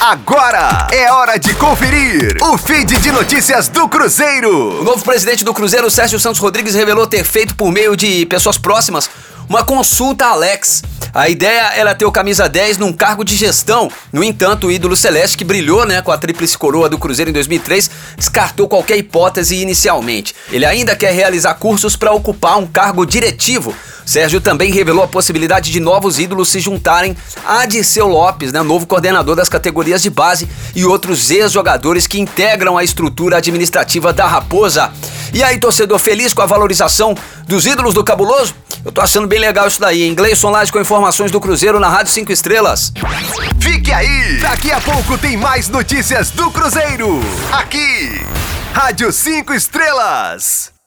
Agora é hora de conferir o feed de notícias do Cruzeiro. O novo presidente do Cruzeiro, Sérgio Santos Rodrigues, revelou ter feito por meio de pessoas próximas uma consulta a Alex. A ideia era ter o camisa 10 num cargo de gestão. No entanto, o ídolo celeste que brilhou, né, com a tríplice coroa do Cruzeiro em 2003, descartou qualquer hipótese inicialmente. Ele ainda quer realizar cursos para ocupar um cargo diretivo. Sérgio também revelou a possibilidade de novos ídolos se juntarem a Dirceu Lopes, né, novo coordenador das categorias de base, e outros ex-jogadores que integram a estrutura administrativa da Raposa. E aí, torcedor, feliz com a valorização dos ídolos do Cabuloso? Eu tô achando bem legal isso daí, hein? Gleison Laje com informações do Cruzeiro na Rádio 5 Estrelas. Fique aí! Daqui a pouco tem mais notícias do Cruzeiro. Aqui, Rádio 5 Estrelas.